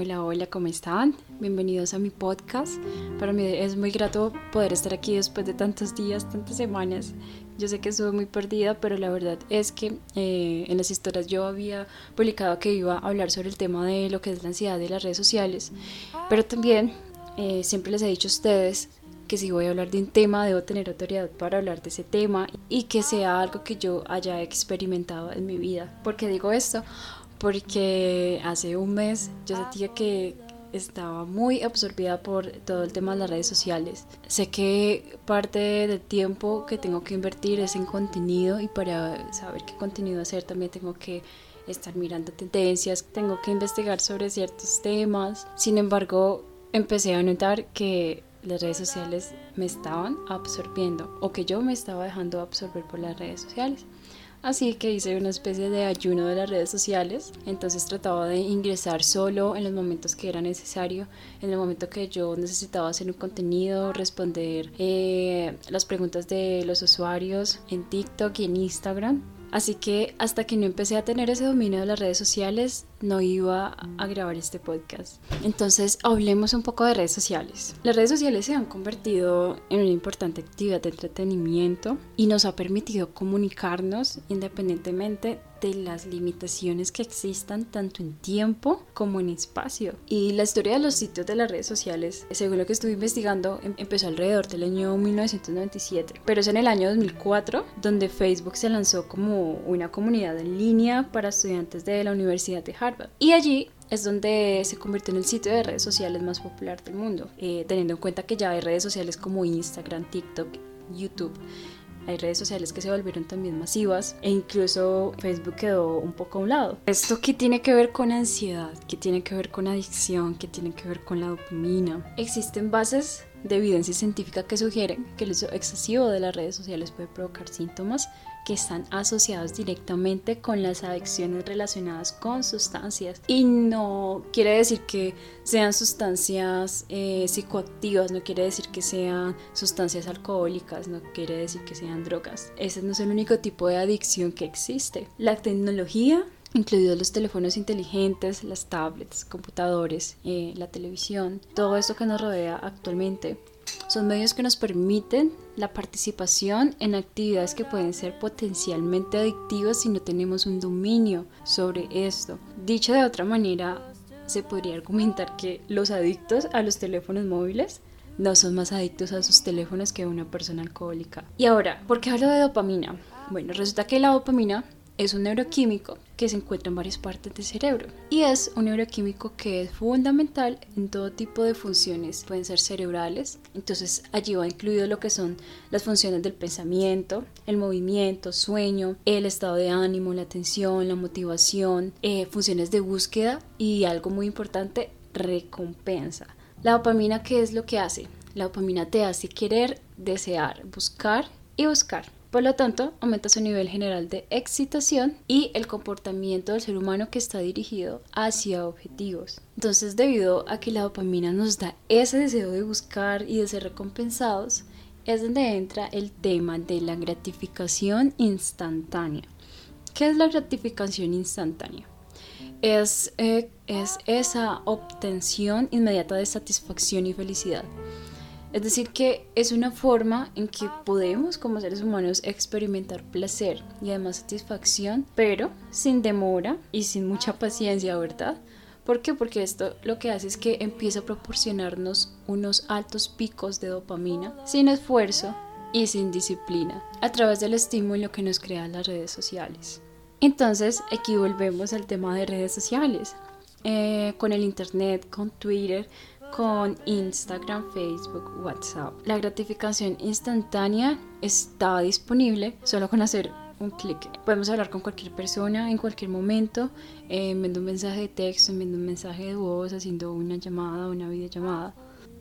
Hola, hola, ¿cómo están? Bienvenidos a mi podcast. Para mí es muy grato poder estar aquí después de tantos días, tantas semanas. Yo sé que estuve muy perdida, pero la verdad es que eh, en las historias yo había publicado que iba a hablar sobre el tema de lo que es la ansiedad de las redes sociales, pero también eh, siempre les he dicho a ustedes que si voy a hablar de un tema debo tener autoridad para hablar de ese tema y que sea algo que yo haya experimentado en mi vida. ¿Por qué digo esto? Porque hace un mes yo sentía que estaba muy absorbida por todo el tema de las redes sociales. Sé que parte del tiempo que tengo que invertir es en contenido y para saber qué contenido hacer también tengo que estar mirando tendencias, tengo que investigar sobre ciertos temas. Sin embargo, empecé a notar que las redes sociales me estaban absorbiendo o que yo me estaba dejando absorber por las redes sociales. Así que hice una especie de ayuno de las redes sociales. Entonces trataba de ingresar solo en los momentos que era necesario, en el momento que yo necesitaba hacer un contenido, responder eh, las preguntas de los usuarios en TikTok y en Instagram. Así que hasta que no empecé a tener ese dominio de las redes sociales, no iba a grabar este podcast. Entonces, hablemos un poco de redes sociales. Las redes sociales se han convertido en una importante actividad de entretenimiento y nos ha permitido comunicarnos independientemente de las limitaciones que existan tanto en tiempo como en espacio. Y la historia de los sitios de las redes sociales, según lo que estuve investigando, em, empezó alrededor del año 1997, pero es en el año 2004 donde Facebook se lanzó como una comunidad en línea para estudiantes de la Universidad de Harvard y allí es donde se convirtió en el sitio de redes sociales más popular del mundo, eh, teniendo en cuenta que ya hay redes sociales como Instagram, TikTok, YouTube. Hay redes sociales que se volvieron también masivas e incluso Facebook quedó un poco a un lado. Esto que tiene que ver con ansiedad, que tiene que ver con adicción, que tiene que ver con la dopamina. Existen bases de evidencia científica que sugieren que el uso excesivo de las redes sociales puede provocar síntomas que están asociados directamente con las adicciones relacionadas con sustancias. Y no quiere decir que sean sustancias eh, psicoactivas, no quiere decir que sean sustancias alcohólicas, no quiere decir que sean drogas. Ese no es el único tipo de adicción que existe. La tecnología incluidos los teléfonos inteligentes, las tablets, computadores, eh, la televisión, todo esto que nos rodea actualmente son medios que nos permiten la participación en actividades que pueden ser potencialmente adictivas si no tenemos un dominio sobre esto. Dicho de otra manera, se podría argumentar que los adictos a los teléfonos móviles no son más adictos a sus teléfonos que una persona alcohólica. Y ahora, ¿por qué hablo de dopamina? Bueno, resulta que la dopamina es un neuroquímico que se encuentra en varias partes del cerebro y es un neuroquímico que es fundamental en todo tipo de funciones, pueden ser cerebrales, entonces allí va incluido lo que son las funciones del pensamiento, el movimiento, sueño, el estado de ánimo, la atención, la motivación, eh, funciones de búsqueda y algo muy importante, recompensa. La dopamina, ¿qué es lo que hace? La dopamina te hace querer, desear, buscar y buscar. Por lo tanto, aumenta su nivel general de excitación y el comportamiento del ser humano que está dirigido hacia objetivos. Entonces, debido a que la dopamina nos da ese deseo de buscar y de ser recompensados, es donde entra el tema de la gratificación instantánea. ¿Qué es la gratificación instantánea? Es, eh, es esa obtención inmediata de satisfacción y felicidad es decir, que es una forma en que podemos como seres humanos experimentar placer y además satisfacción, pero sin demora y sin mucha paciencia, ¿verdad? ¿Por qué? Porque esto lo que hace es que empieza a proporcionarnos unos altos picos de dopamina sin esfuerzo y sin disciplina a través del estímulo que nos crean las redes sociales. Entonces, aquí volvemos al tema de redes sociales. Eh, con el Internet, con Twitter, con Instagram, Facebook, WhatsApp. La gratificación instantánea está disponible solo con hacer un clic. Podemos hablar con cualquier persona en cualquier momento, eh, enviando un mensaje de texto, enviando un mensaje de voz, haciendo una llamada, una videollamada.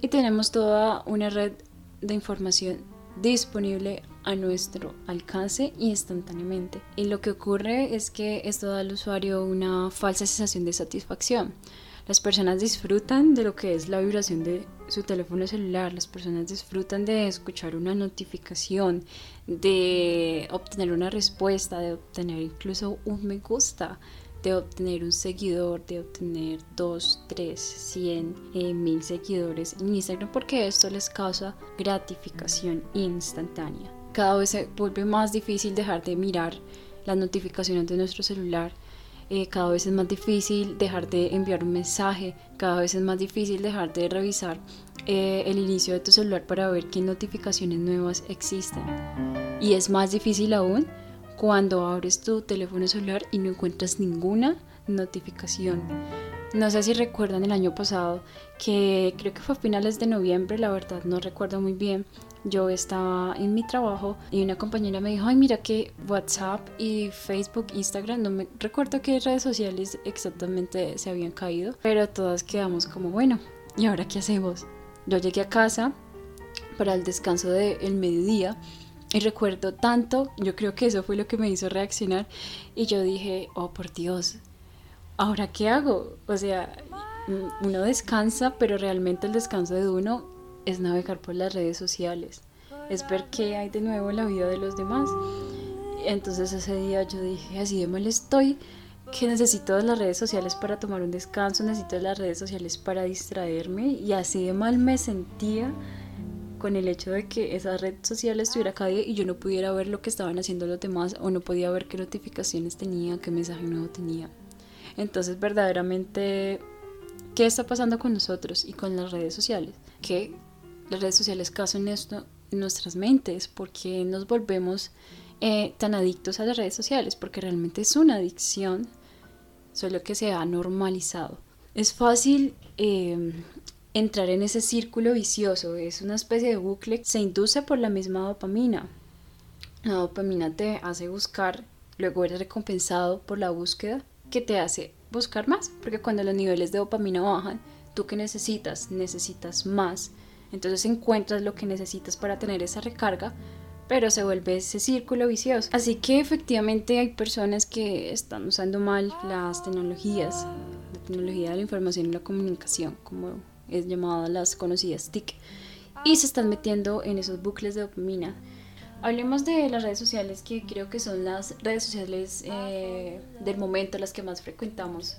Y tenemos toda una red de información disponible a nuestro alcance instantáneamente. Y lo que ocurre es que esto da al usuario una falsa sensación de satisfacción. Las personas disfrutan de lo que es la vibración de su teléfono celular, las personas disfrutan de escuchar una notificación, de obtener una respuesta, de obtener incluso un me gusta. de obtener un seguidor, de obtener 2, 3, 100, eh, mil seguidores en Instagram porque esto les causa gratificación instantánea. Cada vez se vuelve más difícil dejar de mirar las notificaciones de nuestro celular. Eh, cada vez es más difícil dejar de enviar un mensaje, cada vez es más difícil dejar de revisar eh, el inicio de tu celular para ver qué notificaciones nuevas existen. Y es más difícil aún cuando abres tu teléfono celular y no encuentras ninguna notificación. No sé si recuerdan el año pasado, que creo que fue a finales de noviembre, la verdad no recuerdo muy bien. Yo estaba en mi trabajo y una compañera me dijo, ay mira que WhatsApp y Facebook, Instagram, no me recuerdo qué redes sociales exactamente se habían caído, pero todas quedamos como, bueno, ¿y ahora qué hacemos? Yo llegué a casa para el descanso del mediodía y recuerdo tanto, yo creo que eso fue lo que me hizo reaccionar y yo dije, oh por Dios, ¿ahora qué hago? O sea, uno descansa, pero realmente el descanso de uno es navegar por las redes sociales, es ver hay de nuevo en la vida de los demás. Entonces ese día yo dije, así de mal estoy, que necesito las redes sociales para tomar un descanso, necesito las redes sociales para distraerme y así de mal me sentía con el hecho de que esa red social estuviera cada y yo no pudiera ver lo que estaban haciendo los demás o no podía ver qué notificaciones tenía, qué mensaje nuevo tenía. Entonces, verdaderamente, ¿qué está pasando con nosotros y con las redes sociales? Que las redes sociales causan esto en nuestras mentes, porque nos volvemos eh, tan adictos a las redes sociales, porque realmente es una adicción, solo que se ha normalizado. Es fácil eh, entrar en ese círculo vicioso, es una especie de bucle, se induce por la misma dopamina. La dopamina te hace buscar, luego eres recompensado por la búsqueda que te hace buscar más, porque cuando los niveles de dopamina bajan, tú que necesitas, necesitas más, entonces encuentras lo que necesitas para tener esa recarga, pero se vuelve ese círculo vicioso. Así que efectivamente hay personas que están usando mal las tecnologías, la tecnología de la información y la comunicación, como es llamada las conocidas TIC, y se están metiendo en esos bucles de dopamina. Hablemos de las redes sociales que creo que son las redes sociales eh, del momento, las que más frecuentamos.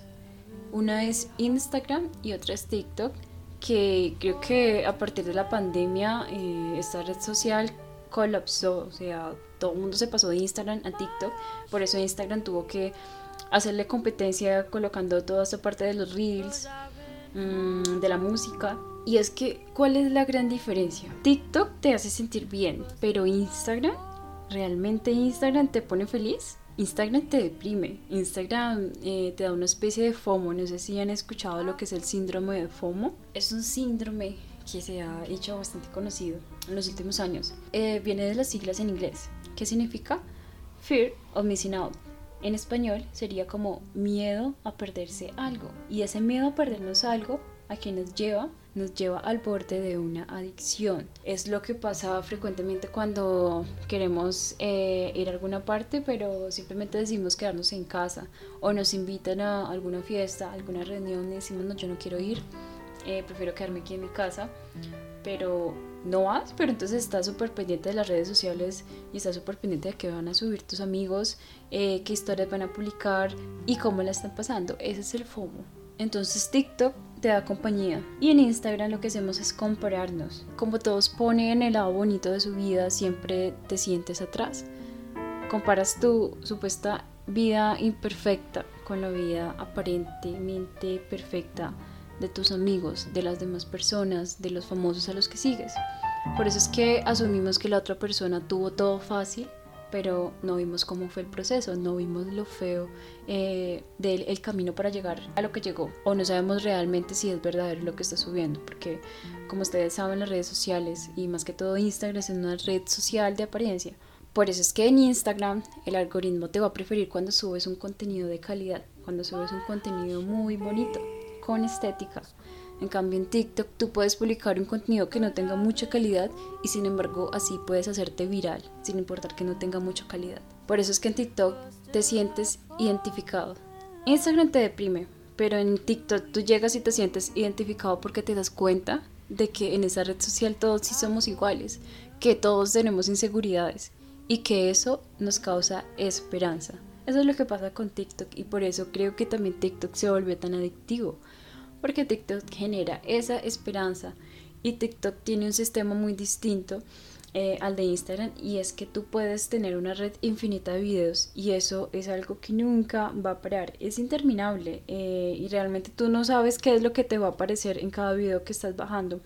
Una es Instagram y otra es TikTok, que creo que a partir de la pandemia eh, esta red social colapsó, o sea, todo el mundo se pasó de Instagram a TikTok, por eso Instagram tuvo que hacerle competencia colocando toda esta parte de los reels, Mm, de la música. Y es que, ¿cuál es la gran diferencia? TikTok te hace sentir bien, pero Instagram, ¿realmente Instagram te pone feliz? Instagram te deprime, Instagram eh, te da una especie de FOMO, no sé si han escuchado lo que es el síndrome de FOMO. Es un síndrome que se ha hecho bastante conocido en los últimos años. Eh, viene de las siglas en inglés. ¿Qué significa? Fear of missing out. En español sería como miedo a perderse algo. Y ese miedo a perdernos algo a quien nos lleva, nos lleva al borde de una adicción. Es lo que pasa frecuentemente cuando queremos eh, ir a alguna parte, pero simplemente decimos quedarnos en casa o nos invitan a alguna fiesta, alguna reunión y decimos no, yo no quiero ir, eh, prefiero quedarme aquí en mi casa, pero no vas, pero entonces estás súper pendiente de las redes sociales y estás súper pendiente de qué van a subir tus amigos, eh, qué historias van a publicar y cómo la están pasando. Ese es el FOMO. Entonces TikTok te da compañía y en Instagram lo que hacemos es compararnos. Como todos ponen el lado bonito de su vida, siempre te sientes atrás. Comparas tu supuesta vida imperfecta con la vida aparentemente perfecta de tus amigos, de las demás personas, de los famosos a los que sigues. Por eso es que asumimos que la otra persona tuvo todo fácil, pero no vimos cómo fue el proceso, no vimos lo feo eh, del camino para llegar a lo que llegó, o no sabemos realmente si es verdadero lo que está subiendo, porque como ustedes saben las redes sociales y más que todo Instagram es una red social de apariencia. Por eso es que en Instagram el algoritmo te va a preferir cuando subes un contenido de calidad, cuando subes un contenido muy bonito con estética. En cambio en TikTok tú puedes publicar un contenido que no tenga mucha calidad y sin embargo así puedes hacerte viral sin importar que no tenga mucha calidad. Por eso es que en TikTok te sientes identificado. Instagram te deprime, pero en TikTok tú llegas y te sientes identificado porque te das cuenta de que en esa red social todos sí somos iguales, que todos tenemos inseguridades y que eso nos causa esperanza. Eso es lo que pasa con TikTok y por eso creo que también TikTok se volvió tan adictivo. Porque TikTok genera esa esperanza y TikTok tiene un sistema muy distinto eh, al de Instagram y es que tú puedes tener una red infinita de videos y eso es algo que nunca va a parar, es interminable eh, y realmente tú no sabes qué es lo que te va a aparecer en cada video que estás bajando.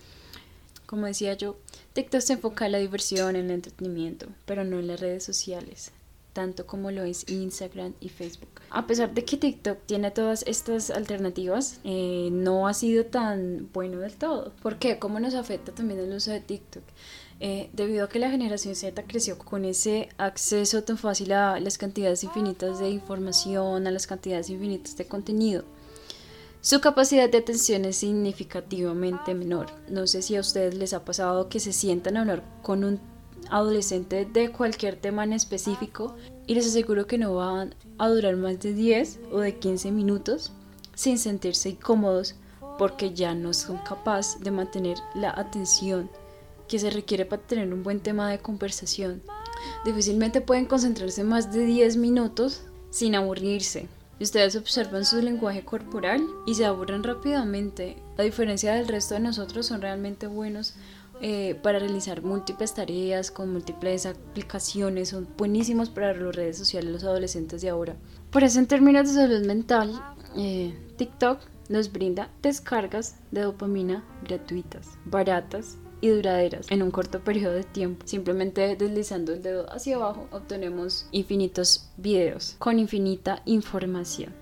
Como decía yo, TikTok se enfoca en la diversión, en el entretenimiento, pero no en las redes sociales tanto como lo es Instagram y Facebook. A pesar de que TikTok tiene todas estas alternativas, eh, no ha sido tan bueno del todo. ¿Por qué? ¿Cómo nos afecta también el uso de TikTok? Eh, debido a que la generación Z creció con ese acceso tan fácil a las cantidades infinitas de información, a las cantidades infinitas de contenido. Su capacidad de atención es significativamente menor. No sé si a ustedes les ha pasado que se sientan a hablar con un adolescente de cualquier tema en específico y les aseguro que no van a durar más de 10 o de 15 minutos sin sentirse incómodos porque ya no son capaces de mantener la atención que se requiere para tener un buen tema de conversación. Difícilmente pueden concentrarse más de 10 minutos sin aburrirse. Ustedes observan su lenguaje corporal y se aburren rápidamente. A diferencia del resto de nosotros, son realmente buenos eh, para realizar múltiples tareas con múltiples aplicaciones, son buenísimos para las redes sociales los adolescentes de ahora. Por eso en términos de salud mental, eh, TikTok nos brinda descargas de dopamina gratuitas, baratas y duraderas en un corto periodo de tiempo. Simplemente deslizando el dedo hacia abajo obtenemos infinitos videos con infinita información.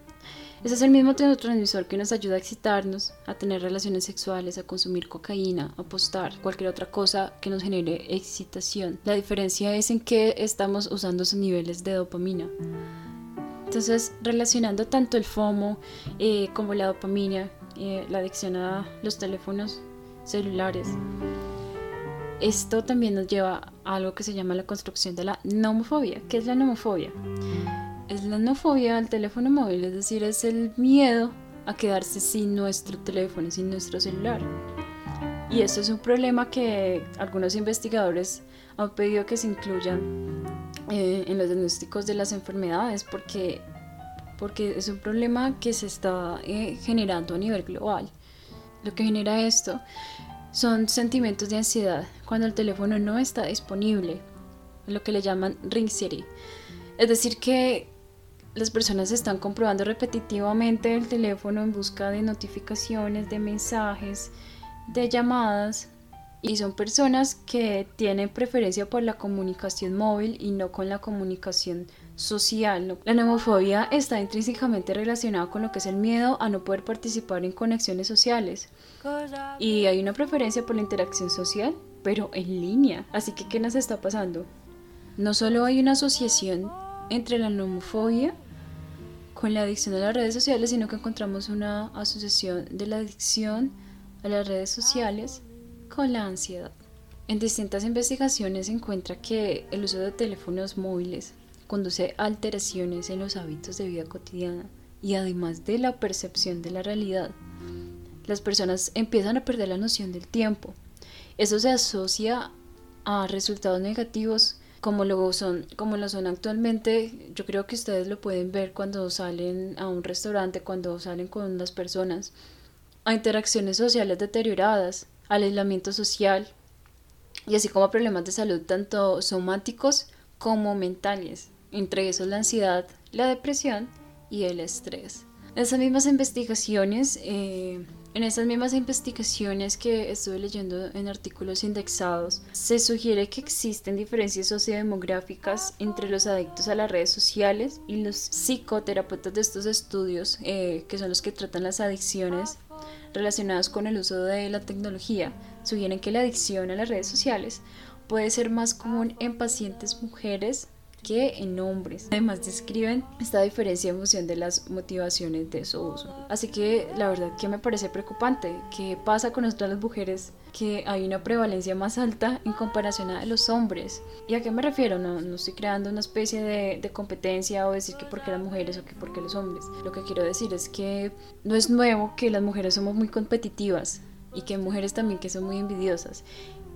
Ese es el mismo neurotransmisor que nos ayuda a excitarnos, a tener relaciones sexuales, a consumir cocaína, a apostar, cualquier otra cosa que nos genere excitación. La diferencia es en que estamos usando esos niveles de dopamina. Entonces, relacionando tanto el FOMO eh, como la dopamina, eh, la adicción a los teléfonos celulares, esto también nos lleva a algo que se llama la construcción de la nomofobia. ¿Qué es la nomofobia? Es la nofobia al teléfono móvil, es decir, es el miedo a quedarse sin nuestro teléfono, sin nuestro celular. Y esto es un problema que algunos investigadores han pedido que se incluyan eh, en los diagnósticos de las enfermedades porque, porque es un problema que se está eh, generando a nivel global. Lo que genera esto son sentimientos de ansiedad cuando el teléfono no está disponible, lo que le llaman ring city. Es decir, que las personas están comprobando repetitivamente el teléfono en busca de notificaciones, de mensajes, de llamadas y son personas que tienen preferencia por la comunicación móvil y no con la comunicación social. La nomofobia está intrínsecamente relacionada con lo que es el miedo a no poder participar en conexiones sociales. Y hay una preferencia por la interacción social, pero en línea. Así que, ¿qué nos está pasando? No solo hay una asociación entre la nomofobia con la adicción a las redes sociales, sino que encontramos una asociación de la adicción a las redes sociales con la ansiedad. En distintas investigaciones se encuentra que el uso de teléfonos móviles conduce a alteraciones en los hábitos de vida cotidiana y además de la percepción de la realidad. Las personas empiezan a perder la noción del tiempo. Eso se asocia a resultados negativos como lo son, como lo son actualmente, yo creo que ustedes lo pueden ver cuando salen a un restaurante, cuando salen con las personas, a interacciones sociales deterioradas, al aislamiento social y así como problemas de salud tanto somáticos como mentales, entre esos la ansiedad, la depresión y el estrés. Esas mismas investigaciones eh, en esas mismas investigaciones que estuve leyendo en artículos indexados, se sugiere que existen diferencias sociodemográficas entre los adictos a las redes sociales y los psicoterapeutas de estos estudios, eh, que son los que tratan las adicciones relacionadas con el uso de la tecnología, sugieren que la adicción a las redes sociales puede ser más común en pacientes mujeres que en hombres. Además describen esta diferencia en función de las motivaciones de su uso. Así que la verdad que me parece preocupante. ¿Qué pasa con nosotras las mujeres? Que hay una prevalencia más alta en comparación a los hombres. ¿Y a qué me refiero? No, no estoy creando una especie de, de competencia o decir que por qué las mujeres o que por qué los hombres. Lo que quiero decir es que no es nuevo que las mujeres somos muy competitivas y que hay mujeres también que son muy envidiosas.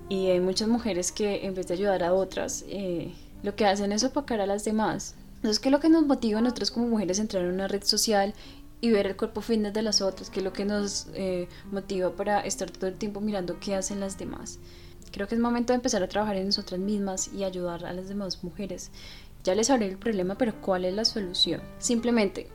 Y hay muchas mujeres que en vez de ayudar a otras, eh, lo que hacen es opacar a las demás. Entonces, ¿qué es lo que nos motiva a nosotros como mujeres a entrar en una red social y ver el cuerpo fitness de las otras? ¿Qué es lo que nos eh, motiva para estar todo el tiempo mirando qué hacen las demás? Creo que es momento de empezar a trabajar en nosotras mismas y ayudar a las demás mujeres. Ya les hablé el problema, pero ¿cuál es la solución? Simplemente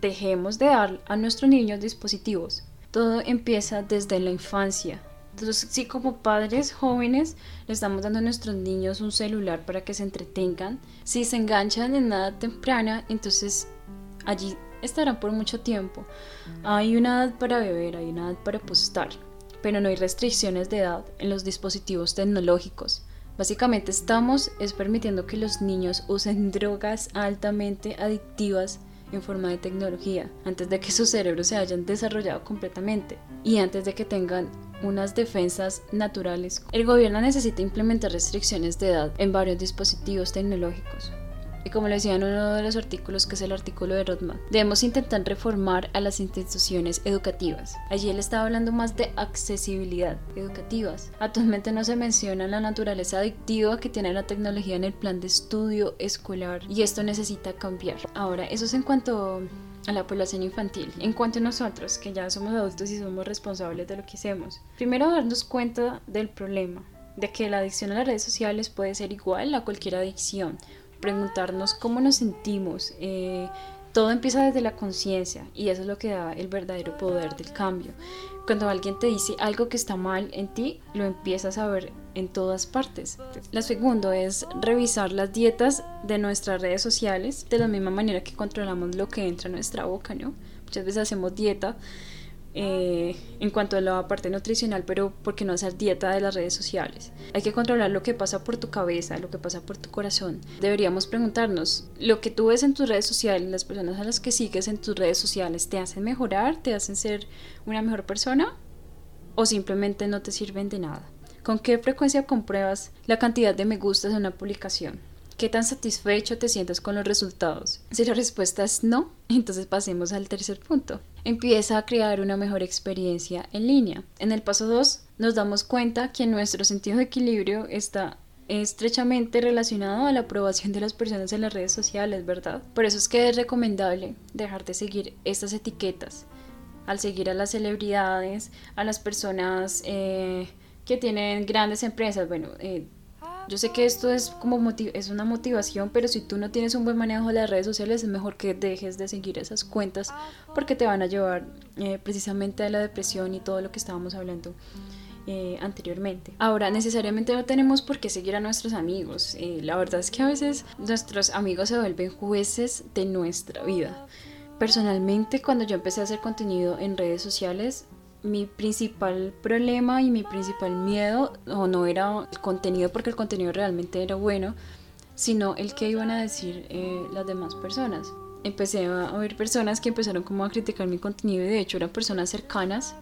dejemos de dar a nuestros niños dispositivos. Todo empieza desde la infancia. Entonces, si como padres jóvenes le estamos dando a nuestros niños un celular para que se entretengan, si se enganchan en nada temprana, entonces allí estarán por mucho tiempo. Hay una edad para beber, hay una edad para apostar, pero no hay restricciones de edad en los dispositivos tecnológicos. Básicamente estamos es permitiendo que los niños usen drogas altamente adictivas en forma de tecnología, antes de que sus cerebros se hayan desarrollado completamente y antes de que tengan unas defensas naturales. El gobierno necesita implementar restricciones de edad en varios dispositivos tecnológicos. Y como le decía en uno de los artículos, que es el artículo de Rodman, debemos intentar reformar a las instituciones educativas. Allí él estaba hablando más de accesibilidad educativas. Actualmente no se menciona la naturaleza adictiva que tiene la tecnología en el plan de estudio escolar y esto necesita cambiar. Ahora, eso es en cuanto a la población infantil. En cuanto a nosotros, que ya somos adultos y somos responsables de lo que hacemos, primero darnos cuenta del problema, de que la adicción a las redes sociales puede ser igual a cualquier adicción preguntarnos cómo nos sentimos. Eh, todo empieza desde la conciencia y eso es lo que da el verdadero poder del cambio. Cuando alguien te dice algo que está mal en ti, lo empiezas a ver en todas partes. La segundo es revisar las dietas de nuestras redes sociales de la misma manera que controlamos lo que entra a nuestra boca, ¿no? Muchas veces hacemos dieta eh, en cuanto a la parte nutricional, pero ¿por qué no hacer dieta de las redes sociales? Hay que controlar lo que pasa por tu cabeza, lo que pasa por tu corazón. Deberíamos preguntarnos, ¿lo que tú ves en tus redes sociales, las personas a las que sigues en tus redes sociales, te hacen mejorar, te hacen ser una mejor persona o simplemente no te sirven de nada? ¿Con qué frecuencia compruebas la cantidad de me gustas en una publicación? ¿Qué tan satisfecho te sientes con los resultados? Si la respuesta es no, entonces pasemos al tercer punto. Empieza a crear una mejor experiencia en línea. En el paso 2 nos damos cuenta que nuestro sentido de equilibrio está estrechamente relacionado a la aprobación de las personas en las redes sociales, ¿verdad? Por eso es que es recomendable dejar de seguir estas etiquetas. Al seguir a las celebridades, a las personas eh, que tienen grandes empresas, bueno, eh, yo sé que esto es como es una motivación, pero si tú no tienes un buen manejo de las redes sociales es mejor que dejes de seguir esas cuentas porque te van a llevar eh, precisamente a la depresión y todo lo que estábamos hablando. Eh, anteriormente. Ahora, necesariamente no tenemos por qué seguir a nuestros amigos. Eh, la verdad es que a veces nuestros amigos se vuelven jueces de nuestra vida. Personalmente, cuando yo empecé a hacer contenido en redes sociales, mi principal problema y mi principal miedo o no era el contenido porque el contenido realmente era bueno, sino el que iban a decir eh, las demás personas. Empecé a oír personas que empezaron como a criticar mi contenido y de hecho eran personas cercanas.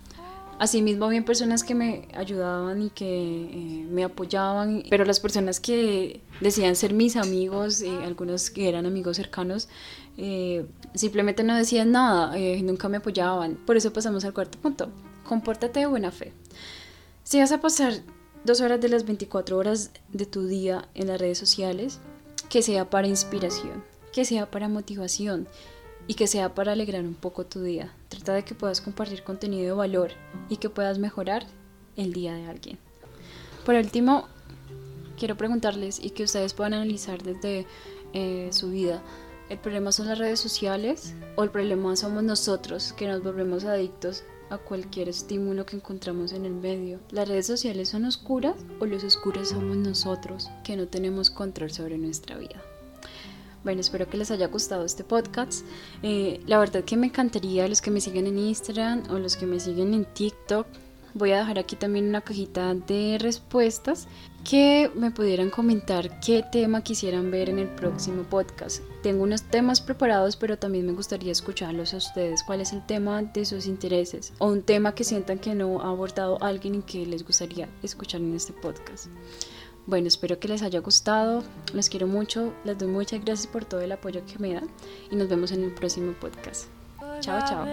Asimismo, había personas que me ayudaban y que eh, me apoyaban, pero las personas que decían ser mis amigos, eh, algunos que eran amigos cercanos, simplemente no decían nada, nunca me apoyaban. Por eso pasamos al cuarto punto compórtate de buena fe. Si vas a pasar dos horas de las 24 horas de tu día en las redes sociales, que sea para inspiración, que sea para motivación y que sea para alegrar un poco tu día. Trata de que puedas compartir contenido de valor y que puedas mejorar el día de alguien. Por último, quiero preguntarles y que ustedes puedan analizar desde eh, su vida. ¿El problema son las redes sociales o el problema somos nosotros que nos volvemos adictos a cualquier estímulo que encontramos en el medio. ¿Las redes sociales son oscuras o los oscuros somos nosotros que no tenemos control sobre nuestra vida? Bueno, espero que les haya gustado este podcast. Eh, la verdad que me encantaría los que me siguen en Instagram o los que me siguen en TikTok Voy a dejar aquí también una cajita de respuestas que me pudieran comentar qué tema quisieran ver en el próximo podcast. Tengo unos temas preparados, pero también me gustaría escucharlos a ustedes. ¿Cuál es el tema de sus intereses? O un tema que sientan que no ha abordado alguien y que les gustaría escuchar en este podcast. Bueno, espero que les haya gustado. Les quiero mucho. Les doy muchas gracias por todo el apoyo que me dan. Y nos vemos en el próximo podcast. Chao, chao.